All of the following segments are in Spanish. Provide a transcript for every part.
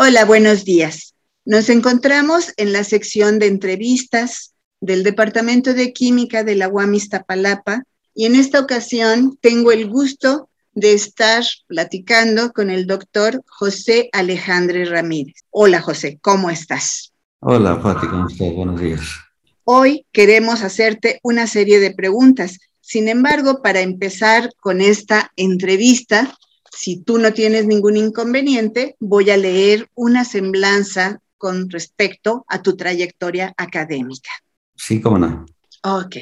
Hola, buenos días. Nos encontramos en la sección de entrevistas del Departamento de Química de la UAM Iztapalapa y en esta ocasión tengo el gusto de estar platicando con el doctor José Alejandre Ramírez. Hola José, ¿cómo estás? Hola Fati, ¿cómo estás? Buenos días. Hoy queremos hacerte una serie de preguntas. Sin embargo, para empezar con esta entrevista, si tú no tienes ningún inconveniente, voy a leer una semblanza con respecto a tu trayectoria académica. Sí, cómo no. Ok.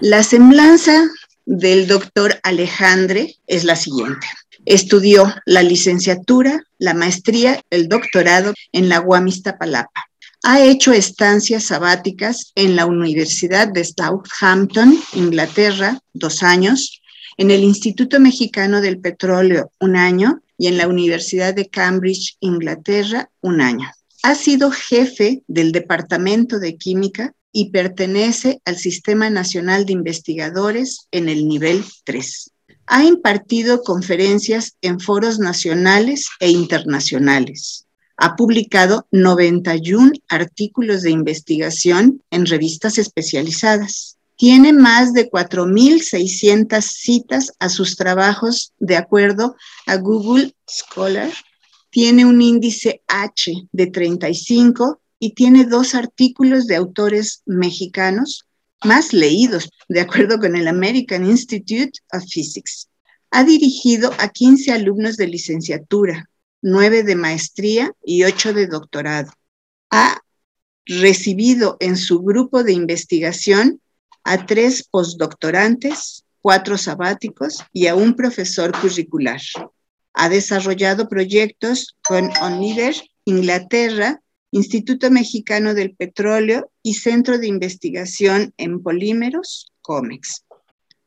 La semblanza del doctor Alejandre es la siguiente. Estudió la licenciatura, la maestría, el doctorado en la UAM Iztapalapa. Ha hecho estancias sabáticas en la Universidad de Southampton, Inglaterra, dos años, en el Instituto Mexicano del Petróleo, un año, y en la Universidad de Cambridge, Inglaterra, un año. Ha sido jefe del Departamento de Química y pertenece al Sistema Nacional de Investigadores en el nivel 3. Ha impartido conferencias en foros nacionales e internacionales. Ha publicado 91 artículos de investigación en revistas especializadas. Tiene más de 4.600 citas a sus trabajos de acuerdo a Google Scholar. Tiene un índice H de 35 y tiene dos artículos de autores mexicanos más leídos, de acuerdo con el American Institute of Physics. Ha dirigido a 15 alumnos de licenciatura, nueve de maestría y ocho de doctorado. Ha recibido en su grupo de investigación a tres postdoctorantes, cuatro sabáticos y a un profesor curricular. Ha desarrollado proyectos con ONIDER, Inglaterra, Instituto Mexicano del Petróleo y Centro de Investigación en Polímeros, COMEX.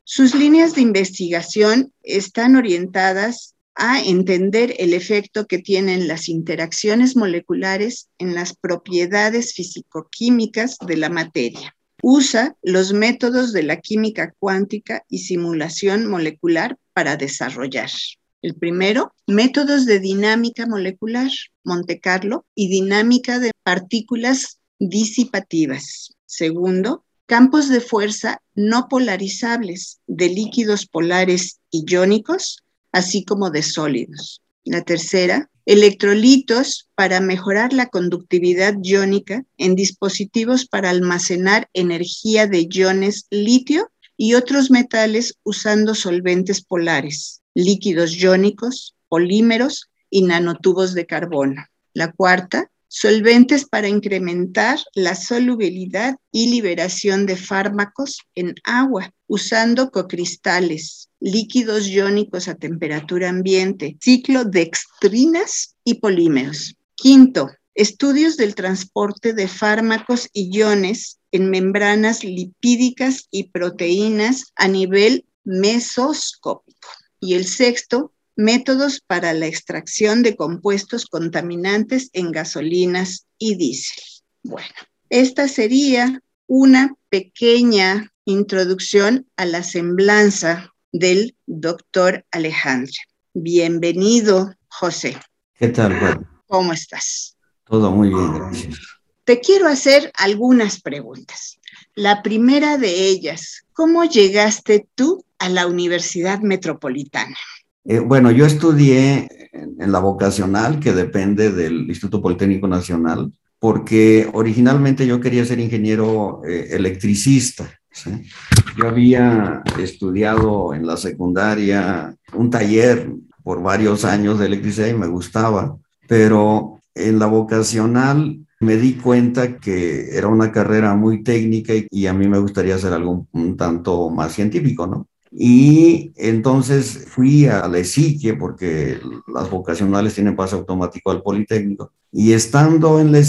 Sus líneas de investigación están orientadas a entender el efecto que tienen las interacciones moleculares en las propiedades fisicoquímicas de la materia. Usa los métodos de la química cuántica y simulación molecular para desarrollar. El primero, métodos de dinámica molecular, Monte Carlo, y dinámica de partículas disipativas. Segundo, campos de fuerza no polarizables de líquidos polares iónicos así como de sólidos. La tercera, electrolitos para mejorar la conductividad iónica en dispositivos para almacenar energía de iones litio y otros metales usando solventes polares, líquidos iónicos, polímeros y nanotubos de carbono. La cuarta, solventes para incrementar la solubilidad y liberación de fármacos en agua usando cocristales, líquidos iónicos a temperatura ambiente, ciclo de extrinas y polímeros. Quinto, estudios del transporte de fármacos y iones en membranas lipídicas y proteínas a nivel mesoscópico. Y el sexto, métodos para la extracción de compuestos contaminantes en gasolinas y diésel. Bueno, esta sería una pequeña introducción a la semblanza del doctor Alejandro. Bienvenido, José. ¿Qué tal, Juan? ¿Cómo estás? Todo muy bien, gracias. Te quiero hacer algunas preguntas. La primera de ellas, ¿cómo llegaste tú a la Universidad Metropolitana? Eh, bueno, yo estudié en, la vocacional, que depende del Instituto Politécnico Nacional, porque originalmente yo quería ser ingeniero eh, electricista. Yo había estudiado en la secundaria un taller por varios años de electricidad y me gustaba, pero en la vocacional me di cuenta que era una carrera muy técnica y, a mí me gustaría hacer algo un tanto más científico, ¿no? Y entonces fui a la porque las vocacionales tienen paso automático al Politécnico. Y estando en la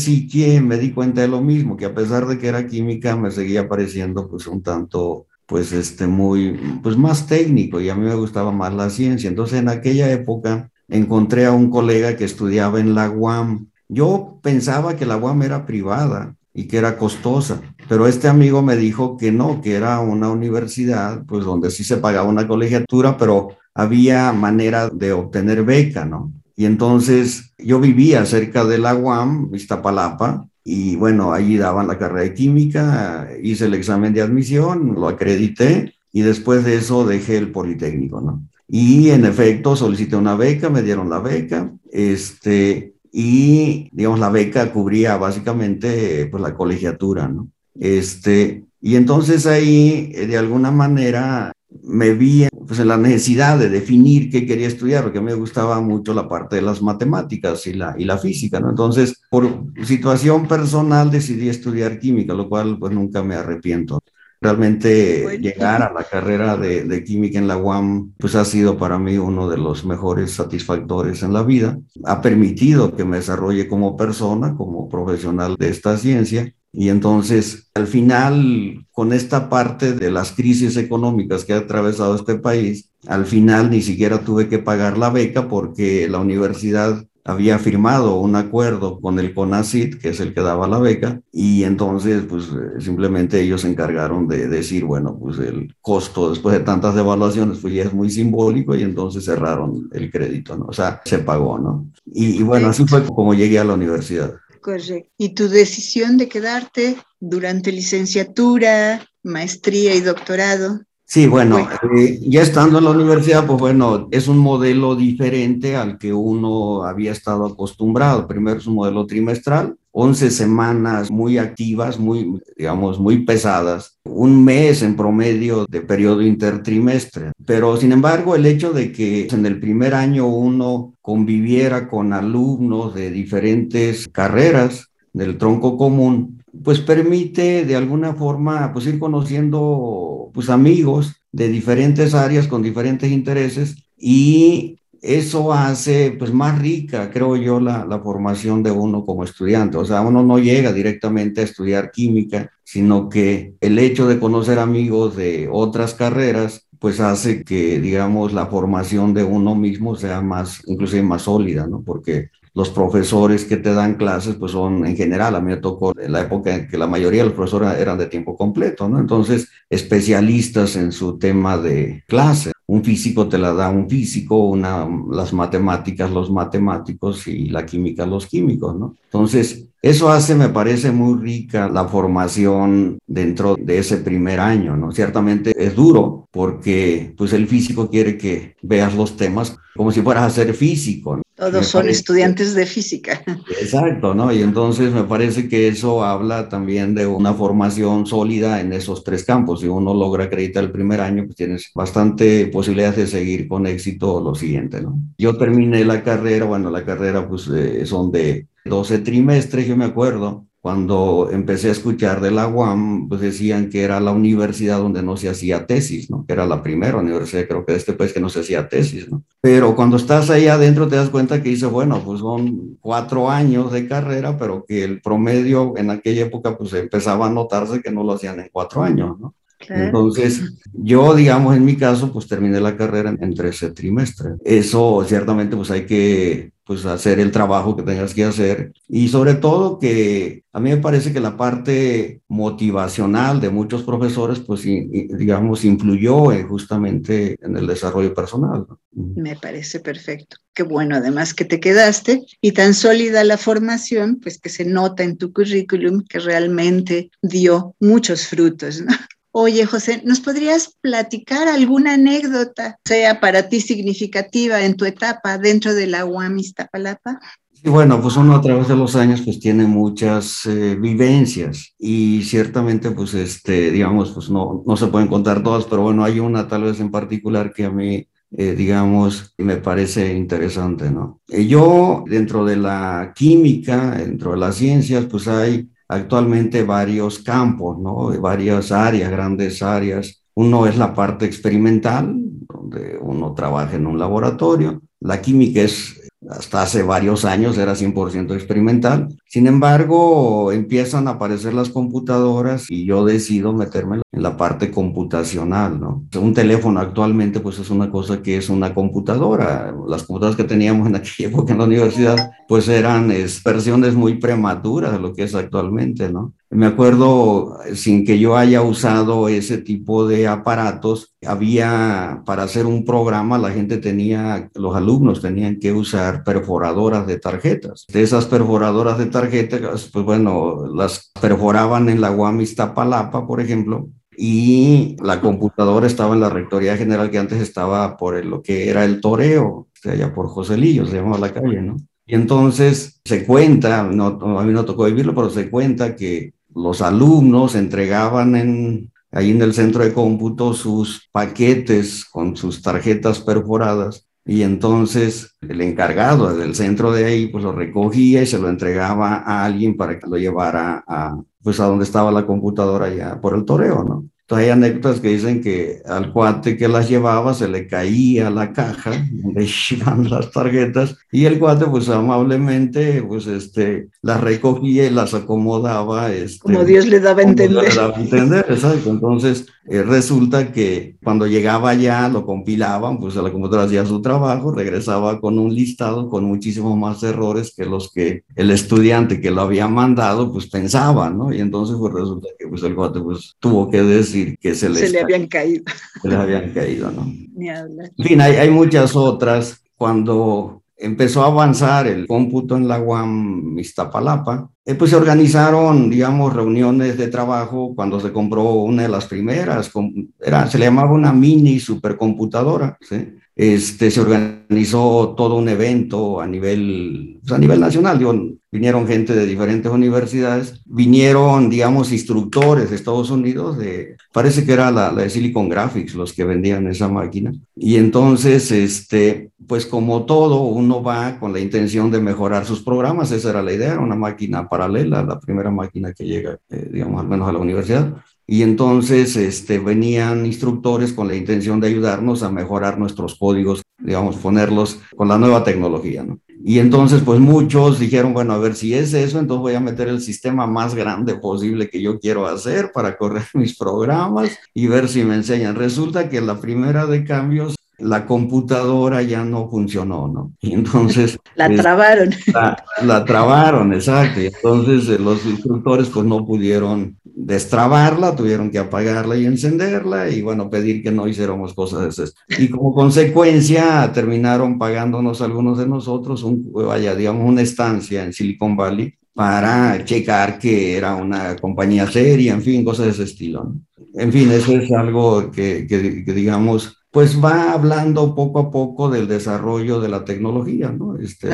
me di cuenta de lo mismo, que a pesar de que era química me seguía pareciendo pues un tanto pues este muy pues más técnico y a mí me gustaba más la ciencia. Entonces en aquella época encontré a un colega que estudiaba en la UAM. Yo pensaba que la UAM era privada y que era costosa. Pero este amigo me dijo que no, que era una universidad, pues donde sí se pagaba una colegiatura, pero había manera de obtener beca, ¿no? Y entonces yo vivía cerca de la UAM, Iztapalapa, y bueno, allí daban la carrera de química, hice el examen de admisión, lo acredité y después de eso dejé el Politécnico, ¿no? Y en efecto solicité una beca, me dieron la beca, este, y digamos la beca cubría básicamente pues la colegiatura, ¿no? Este, y entonces ahí de alguna manera me vi pues, en la necesidad de definir qué quería estudiar, porque me gustaba mucho la parte de las matemáticas y la, y la física, ¿no? Entonces, por situación personal decidí estudiar química, lo cual pues nunca me arrepiento. Realmente llegar a la carrera de, de, química en la UAM pues ha sido para mí uno de los mejores satisfactores en la vida. Ha permitido que me desarrolle como persona, como profesional de esta ciencia y entonces, al final, con esta parte de las crisis económicas que ha atravesado este país, al final ni siquiera tuve que pagar la beca porque la universidad había firmado un acuerdo con el CONACIT, que es el que daba la beca, y entonces pues simplemente ellos se encargaron de decir, bueno, pues el costo después de tantas devaluaciones pues ya es muy simbólico y entonces cerraron el crédito, ¿no? O sea, se pagó, ¿no? Y, y bueno, así fue como llegué a la universidad. Correcto. ¿Y tu decisión de quedarte durante licenciatura, maestría y doctorado? Sí, bueno, eh, ya estando en la universidad, pues bueno, es un modelo diferente al que uno había estado acostumbrado. Primero es un modelo trimestral, 11 semanas muy activas, muy, digamos, muy pesadas, un mes en promedio de periodo intertrimestre. Pero sin embargo, el hecho de que en el primer año uno conviviera con alumnos de diferentes carreras del tronco común, pues permite de alguna forma pues ir conociendo pues amigos de diferentes áreas con diferentes intereses y eso hace pues más rica, creo yo, la, la, formación de uno como estudiante. O sea, uno no llega directamente a estudiar química, sino que el hecho de conocer amigos de otras carreras pues hace que, digamos, la formación de uno mismo sea más, inclusive más sólida, ¿no? Porque los profesores que te dan clases, pues son en general, a mí me tocó en la época en que la mayoría de los profesores eran de tiempo completo, ¿no? Entonces, especialistas en su tema de clase. Un físico te la da un físico, una, las matemáticas los matemáticos y la química los químicos, ¿no? Entonces, eso hace, me parece muy rica la formación dentro de ese primer año, ¿no? Ciertamente es duro porque pues el físico quiere que veas los temas como si fueras a ser físico. ¿no? Todos son estudiantes de física. Exacto, ¿no? Y entonces me parece que eso habla también de una formación sólida en esos tres campos. Si uno logra acreditar el primer año, pues tienes bastante posibilidades de seguir con éxito lo siguiente, ¿no? Yo terminé la carrera, bueno, la carrera pues eh, son de 12 trimestres, yo me acuerdo, cuando empecé a escuchar de la UAM, pues decían que era la universidad donde no se hacía tesis, ¿no? Que era la primera universidad, creo que de este país que no se hacía tesis, ¿no? Pero cuando estás ahí adentro te das cuenta que dice, bueno, pues son cuatro años de carrera, pero que el promedio en aquella época pues empezaba a notarse que no lo hacían en cuatro años, ¿no? Entonces, yo, digamos, en mi caso, pues terminé la carrera en 13 trimestres. Eso, ciertamente, pues hay que pues hacer el trabajo que tengas que hacer y sobre todo que a mí me parece que la parte motivacional de muchos profesores pues digamos influyó justamente en el desarrollo personal. Me parece perfecto. Qué bueno además que te quedaste y tan sólida la formación pues que se nota en tu currículum que realmente dio muchos frutos, ¿no? Oye, José, ¿nos podrías platicar alguna anécdota, sea para ti significativa en tu etapa dentro de la UAM Iztapalapa? Sí, bueno, pues uno a través de los años pues tiene muchas eh, vivencias y ciertamente pues este, digamos, pues no, no se pueden contar todas, pero bueno, hay una tal vez en particular que a mí eh, digamos, me parece interesante, ¿no? Eh, yo, dentro de la química, dentro de las ciencias, pues hay actualmente varios campos, ¿no? varias áreas, grandes áreas. Uno es la parte experimental, donde uno trabaja en un laboratorio. La química es hasta hace varios años era 100% experimental. Sin embargo, empiezan a aparecer las computadoras y yo decido meterme en la parte computacional, ¿no? Un teléfono actualmente pues es una cosa que es una computadora. Las computadoras que teníamos en aquella época en la universidad pues eran versiones muy prematuras de lo que es actualmente, ¿no? Me acuerdo, sin que yo haya usado ese tipo de aparatos, había, para hacer un programa, la gente tenía, los alumnos tenían que usar perforadoras de tarjetas. De esas perforadoras de tarjetas, pues bueno, las perforaban en la UAM Iztapalapa, por ejemplo, y la computadora estaba en la Rectoría General que antes estaba por lo que era el Toreo, allá por Joselillo, se llamaba la calle, ¿no? Y entonces se cuenta, no, a mí no tocó vivirlo, pero se cuenta que los alumnos entregaban en, ahí en el centro de cómputo sus paquetes con sus tarjetas perforadas y entonces el encargado del centro de ahí pues lo recogía y se lo entregaba a alguien para que lo llevara a pues a donde estaba la computadora ya por el toreo, ¿no? Hay anécdotas que dicen que al cuate que las llevaba se le caía la caja donde iban las tarjetas y el cuate pues amablemente pues este las recogía y las acomodaba. Este, como Dios le daba a entender. Le daba a entender, exacto. Entonces eh, resulta que cuando llegaba ya lo compilaban, pues la computadora hacía su trabajo, regresaba con un listado con muchísimos más errores que los que el estudiante que lo había mandado pues pensaba, ¿no? Y entonces pues resulta que pues el cuate pues tuvo que decir que se, se le habían caído. Se les habían caído, ¿no? En fin, hay, hay muchas otras. Cuando empezó a avanzar el cómputo en la UAM Iztapalapa, eh, pues se organizaron, digamos, reuniones de trabajo cuando se compró una de las primeras, era, se le llamaba una mini supercomputadora, ¿sí? Este, se organizó todo un evento a nivel, pues, a nivel nacional, digo, vinieron gente de diferentes universidades, vinieron, digamos, instructores de Estados Unidos, de, parece que era la, de Silicon Graphics los que vendían esa máquina. Y entonces, este, pues como todo, uno va con la intención de mejorar sus programas, esa era la idea, una máquina paralela, la primera máquina que llega, eh, digamos, al menos a la universidad. Y entonces este, venían instructores con la intención de ayudarnos a mejorar nuestros códigos, digamos, ponerlos con la nueva tecnología, ¿no? Y entonces, pues muchos dijeron, bueno, a ver si es eso, entonces voy a meter el sistema más grande posible que yo quiero hacer para correr mis programas y ver si me enseñan. Resulta que la primera de cambios la computadora ya no funcionó, ¿no? Y entonces... la trabaron. La, la, trabaron, exacto. Y entonces eh, los instructores pues no pudieron destrabarla, tuvieron que apagarla y encenderla y bueno, pedir que no hiciéramos cosas de esas. Y como consecuencia terminaron pagándonos algunos de nosotros, un, vaya, digamos, una estancia en Silicon Valley para checar que era una compañía seria, en fin, cosas de ese estilo. En fin, eso es algo que, que, que digamos, pues va hablando poco a poco del desarrollo de la tecnología, ¿no? Este,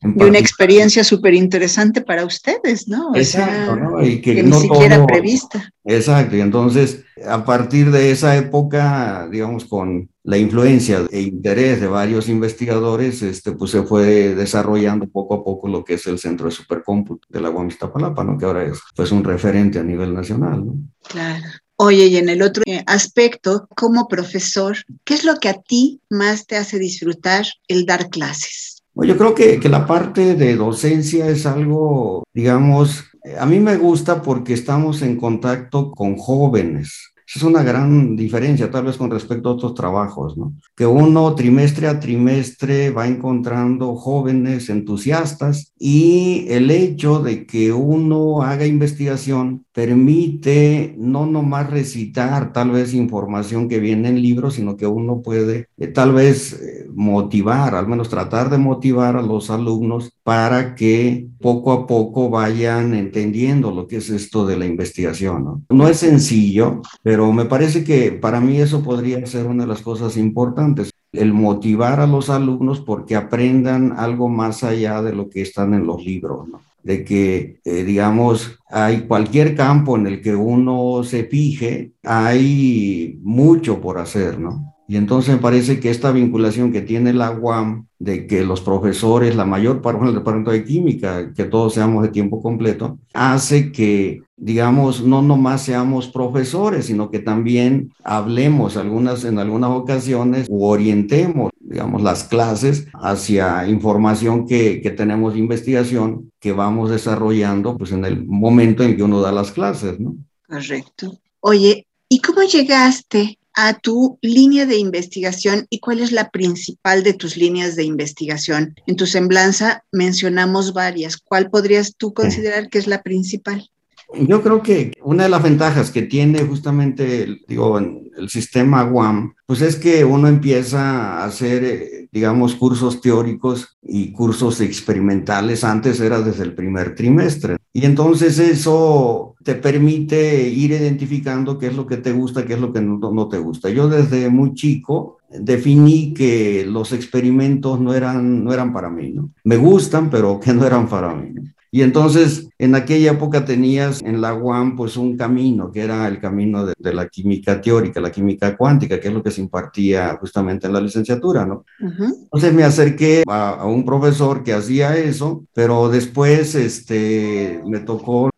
y una experiencia súper interesante para ustedes, ¿no? exacto, ¿no? Y que, ni siquiera prevista. Exacto, y entonces a partir de esa época, digamos, con la influencia e interés de varios investigadores, este, pues se fue desarrollando poco a poco lo que es el Centro de Supercómputo de la UAM Iztapalapa, ¿no? Que ahora es pues un referente a nivel nacional, ¿no? Claro. Oye, y en el otro aspecto, como profesor, ¿qué es lo que a ti más te hace disfrutar el dar clases? Yo creo que, que la parte de docencia es algo, digamos, a mí me gusta porque estamos en contacto con jóvenes, es una gran diferencia tal vez con respecto a otros trabajos, ¿no? Que uno trimestre a trimestre va encontrando jóvenes entusiastas y el hecho de que uno haga investigación permite no nomás recitar tal vez información que viene en libros, sino que uno puede eh, tal vez eh, motivar, al menos tratar de motivar a los alumnos para que poco a poco vayan entendiendo lo que es esto de la investigación. No, no es sencillo, pero me parece que para mí eso podría ser una de las cosas importantes el motivar a los alumnos porque aprendan algo más allá de lo que están en los libros, de que, eh, digamos, hay cualquier campo en el que uno se fije, hay mucho por hacer, ¿no? Y entonces me parece que esta vinculación que tiene la UAM de que los profesores, la mayor parte del departamento de química, que todos seamos de tiempo completo, hace que, digamos, no nomás seamos profesores, sino que también hablemos algunas, en algunas ocasiones o orientemos, digamos, las clases hacia información que, que tenemos de investigación que vamos desarrollando pues en el momento en que uno da las clases, ¿no? Correcto. Oye, ¿y cómo llegaste a tu línea de investigación y cuál es la principal de tus líneas de investigación. En tu semblanza mencionamos varias. ¿Cuál podrías tú considerar que es la principal? Yo creo que una de las ventajas que tiene justamente, el, digo, el sistema WAM, pues es que uno empieza a hacer, eh, digamos, cursos teóricos y cursos experimentales. Antes era desde el primer trimestre. Y entonces eso te permite ir identificando qué es lo que te gusta, qué es lo que no, no te gusta. Yo desde muy chico definí que los experimentos no eran, no eran para mí, ¿no? Me gustan, pero que no eran para mí. Y entonces, en aquella época tenías en la UAM pues un camino, que era el camino de, la química teórica, la química cuántica, que es lo que se impartía justamente en la licenciatura, ¿no? Entonces me acerqué a, a, un profesor que hacía eso, pero después este, me tocó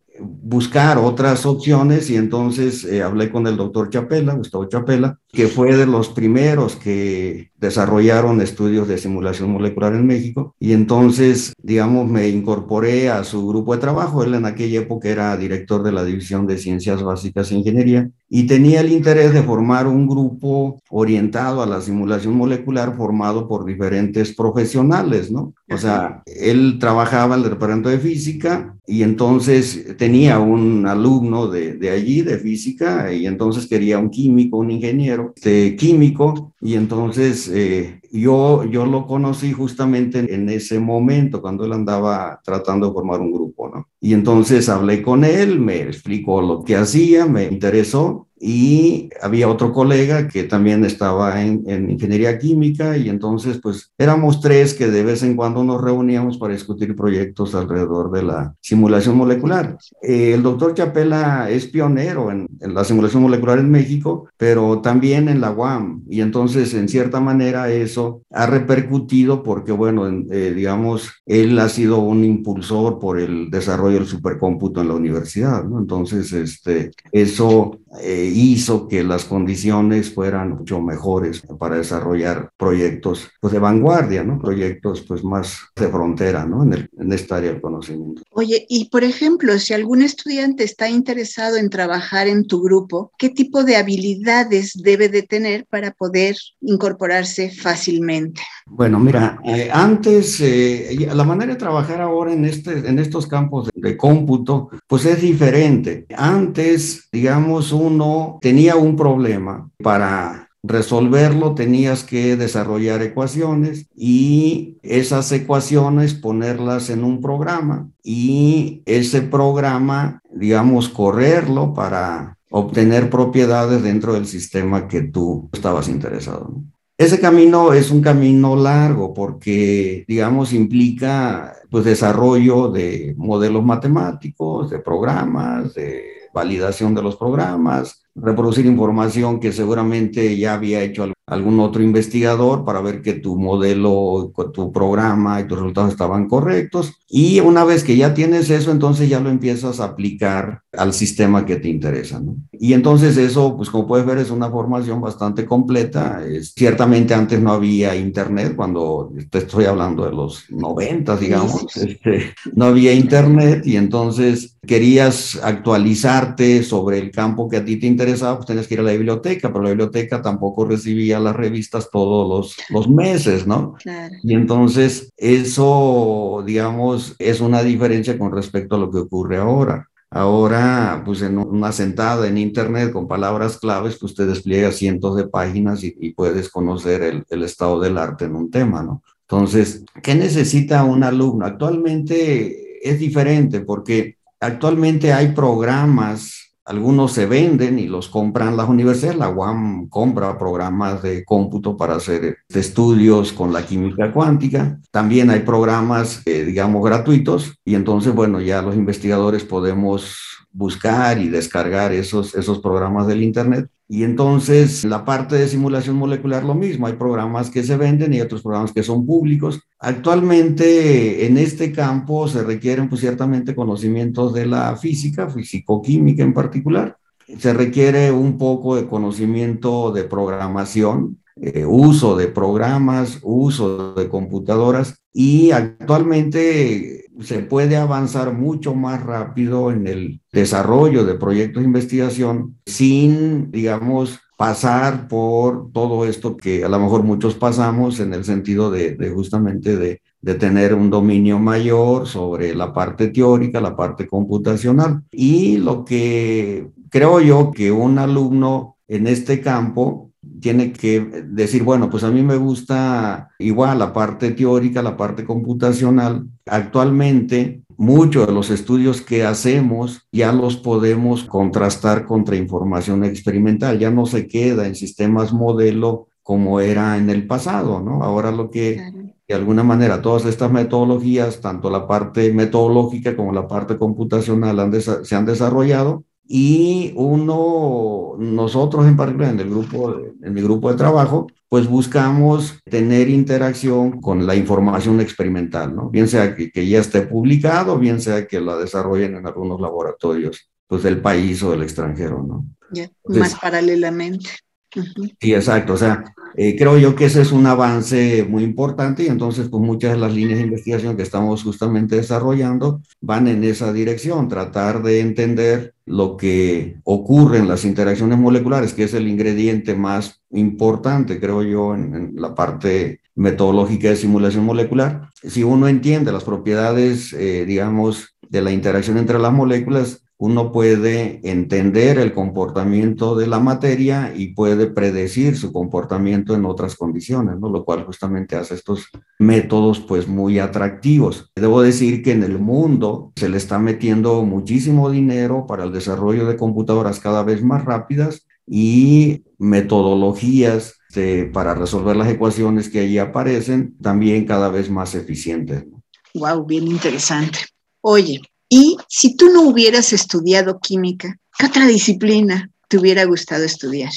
buscar otras opciones y entonces eh, hablé con el doctor Chapela, Gustavo Chapela, que fue de los primeros que desarrollaron estudios de simulación molecular en México y entonces, digamos, me incorporé a su grupo de trabajo. Él en aquella época era director de la División de Ciencias Básicas e Ingeniería y tenía el interés de formar un grupo orientado a la simulación molecular formado por diferentes profesionales, ¿no? O sea, él trabajaba en el departamento de física y entonces tenía un alumno de, de allí, de física, y entonces quería un químico, un ingeniero de químico, y entonces eh, yo, yo lo conocí justamente en ese momento, cuando él andaba tratando de formar un grupo, ¿no? Y entonces hablé con él, me explicó lo que hacía, me interesó y había otro colega que también estaba en, ingeniería química y entonces pues éramos tres que de vez en cuando nos reuníamos para discutir proyectos alrededor de la simulación molecular. Eh, el doctor Chapela es pionero en, la simulación molecular en México, pero también en la UAM y entonces en cierta manera eso ha repercutido porque bueno, eh, digamos, él ha sido un impulsor por el desarrollo del supercómputo en la universidad, ¿no? Entonces, este, eso eh, hizo que las condiciones fueran mucho mejores para desarrollar proyectos pues, de vanguardia, ¿no? proyectos pues, más de frontera ¿no? en, en esta área del conocimiento. Oye, y por ejemplo, si algún estudiante está interesado en trabajar en tu grupo, ¿qué tipo de habilidades debe de tener para poder incorporarse fácilmente? Bueno, mira, eh, antes, eh, la manera de trabajar ahora en, este, en estos campos de, de cómputo, pues es diferente. Antes, digamos, uno tenía un problema para resolverlo tenías que desarrollar ecuaciones y esas ecuaciones ponerlas en un programa y ese programa, digamos, correrlo para obtener propiedades dentro del sistema que tú estabas interesado. Ese camino es un camino largo porque, digamos, implica pues desarrollo de modelos matemáticos, de programas, de validación de los programas, reproducir información que seguramente ya había hecho algún otro investigador para ver que tu modelo, tu programa y tus resultados estaban correctos. Y una vez que ya tienes eso, entonces ya lo empiezas a aplicar al sistema que te interesa. ¿no? Y entonces eso, pues como puedes ver, es una formación bastante completa. Es, ciertamente antes no había internet, cuando te estoy hablando de los 90, digamos, este, no había internet y entonces querías actualizarte sobre el campo que a ti te interesaba, pues tenías que ir a la biblioteca, pero la biblioteca tampoco recibía las revistas todos los, los meses, ¿no? Claro. Y entonces eso, digamos, es una diferencia con respecto a lo que ocurre ahora. Ahora, pues en una sentada en Internet con palabras claves, pues te despliega cientos de páginas y, y puedes conocer el, el, estado del arte en un tema, ¿no? Entonces, ¿qué necesita un alumno? Actualmente es diferente porque actualmente hay programas algunos se venden y los compran las universidades. La UAM compra programas de cómputo para hacer estudios con la química cuántica. También hay programas, eh, digamos, gratuitos. Y entonces, bueno, ya los investigadores podemos buscar y descargar esos, esos programas del Internet. Y entonces la parte de simulación molecular lo mismo, hay programas que se venden y otros programas que son públicos. Actualmente en este campo se requieren pues ciertamente conocimientos de la física, físico-química en particular. Se requiere un poco de conocimiento de programación, eh, uso de programas, uso de computadoras y actualmente se puede avanzar mucho más rápido en el desarrollo de proyectos de investigación sin, digamos, pasar por todo esto que a lo mejor muchos pasamos en el sentido de, justamente de, tener un dominio mayor sobre la parte teórica, la parte computacional. Y lo que creo yo que un alumno en este campo tiene que decir, bueno, pues a mí me gusta igual la parte teórica, la parte computacional. Actualmente, muchos de los estudios que hacemos ya los podemos contrastar contra información experimental, ya no se queda en sistemas modelo como era en el pasado, ¿no? Ahora lo que de alguna manera todas estas metodologías, tanto la parte metodológica como la parte computacional se han desarrollado y uno, nosotros en particular en el grupo, en mi grupo de trabajo, pues buscamos tener interacción con la información experimental, ¿no? Bien sea que, que ya esté publicado, bien sea que la desarrollen en algunos laboratorios, pues del país o del extranjero, ¿no? Ya, más paralelamente. Sí, exacto. O sea, eh, creo yo que ese es un avance muy importante y entonces pues muchas de las líneas de investigación que estamos justamente desarrollando van en esa dirección, tratar de entender lo que ocurre en las interacciones moleculares, que es el ingrediente más importante, creo yo, en, la parte metodológica de simulación molecular. Si uno entiende las propiedades, eh, digamos, de la interacción entre las moléculas, uno puede entender el comportamiento de la materia y puede predecir su comportamiento en otras condiciones, ¿no? Lo cual justamente hace estos métodos pues muy atractivos. Debo decir que en el mundo se le está metiendo muchísimo dinero para el desarrollo de computadoras cada vez más rápidas y metodologías para resolver las ecuaciones que allí aparecen también cada vez más eficientes. Wow, bien interesante. Oye, y si tú no hubieras estudiado química, ¿qué otra disciplina te hubiera gustado estudiar?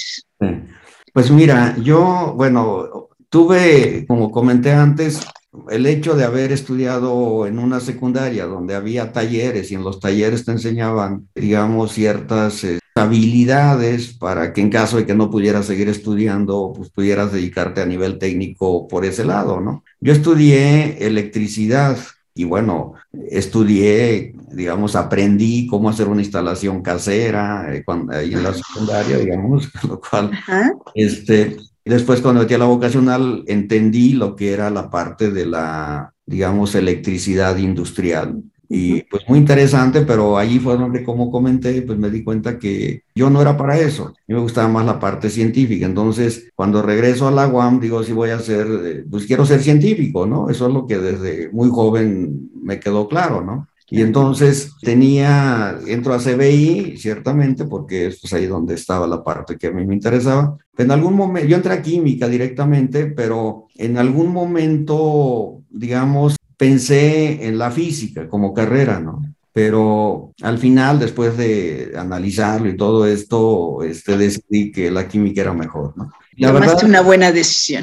Pues mira, yo, bueno, tuve, como comenté antes, el hecho de haber estudiado en una secundaria donde había talleres y en los talleres te enseñaban, digamos, ciertas eh, habilidades para que en caso de que no pudieras seguir estudiando, pues pudieras dedicarte a nivel técnico por ese lado, ¿no? Yo estudié electricidad y bueno, estudié, digamos, aprendí cómo hacer una instalación casera eh, cuando, ahí en la secundaria, digamos, lo cual, este, después cuando metí a la vocacional entendí lo que era la parte de la, digamos, electricidad industrial. Y pues muy interesante, pero allí fue donde, como comenté, pues me di cuenta que yo no era para eso. A mí me gustaba más la parte científica. Entonces, cuando regreso a la UAM, digo, si voy a ser, eh, pues quiero ser científico, ¿no? Eso es lo que desde muy joven me quedó claro, ¿no? Y entonces tenía, entro a CBI, ciertamente, porque es pues, ahí donde estaba la parte que a mí me interesaba. En algún momento, yo entré a química directamente, pero en algún momento, digamos, pensé en la física como carrera, ¿no? Pero al final, después de analizarlo y todo esto, este, decidí que la química era mejor, ¿no? La verdad, una buena decisión.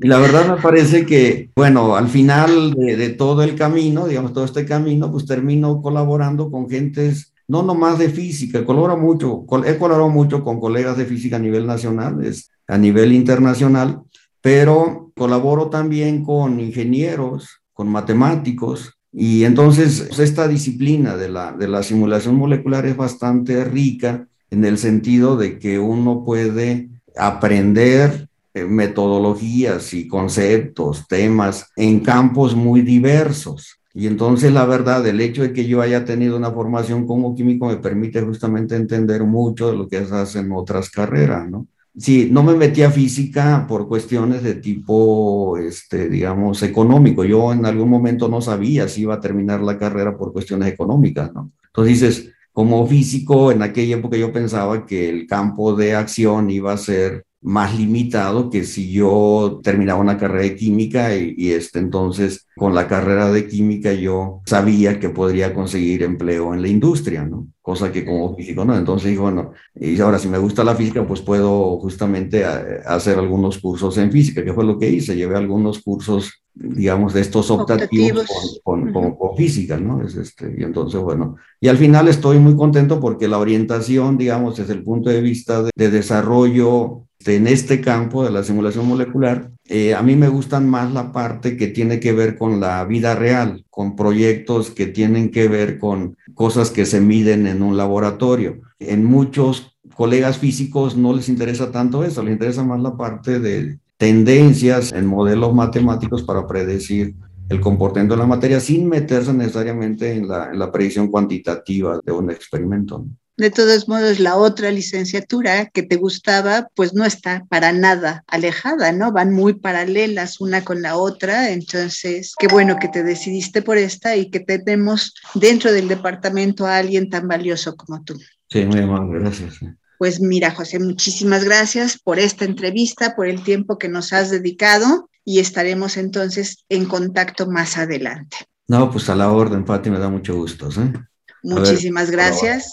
Y la verdad me parece que, bueno, al final de, de, todo el camino, digamos, todo este camino, pues termino colaborando con gentes, no nomás de física, colaboro mucho, he colaborado mucho con colegas de física a nivel nacional, es, a nivel internacional, pero colaboro también con ingenieros, con matemáticos, y entonces pues, esta disciplina de la, de la simulación molecular es bastante rica en el sentido de que uno puede aprender eh, metodologías y conceptos, temas en campos muy diversos. Y entonces la verdad, el hecho de que yo haya tenido una formación como químico me permite justamente entender mucho de lo que se hace en otras carreras, ¿no? Sí, no me metí a física por cuestiones de tipo, este, digamos, económico. Yo en algún momento no sabía si iba a terminar la carrera por cuestiones económicas, ¿no? Entonces dices, como físico, en aquella época yo pensaba que el campo de acción iba a ser más limitado que si yo terminaba una carrera de química y, este, entonces con la carrera de química yo sabía que podría conseguir empleo en la industria, ¿no? Cosa que como físico no. Entonces dije, bueno, y ahora si me gusta la física, pues puedo justamente eh, hacer algunos cursos en física, que fue lo que hice. Llevé algunos cursos, digamos, de estos optativos, Con, con, con, física, ¿no? Es este, y entonces, bueno, y al final estoy muy contento porque la orientación, digamos, desde el punto de vista de, de desarrollo en este campo de la simulación molecular, eh, a mí me gustan más la parte que tiene que ver con la vida real, con proyectos que tienen que ver con cosas que se miden en un laboratorio. En muchos colegas físicos no les interesa tanto eso, les interesa más la parte de tendencias en modelos matemáticos para predecir el comportamiento de la materia sin meterse necesariamente en la predicción cuantitativa de un experimento. De todos modos, la otra licenciatura que te gustaba, pues no está para nada alejada, ¿no? Van muy paralelas una con la otra. Entonces, qué bueno que te decidiste por esta y que tenemos dentro del departamento a alguien tan valioso como tú. Sí, muy amable, gracias. Pues mira, José, muchísimas gracias por esta entrevista, por el tiempo que nos has dedicado y estaremos entonces en contacto más adelante. No, pues a la orden, Fati, me da mucho gusto. ¿eh? Muchísimas gracias.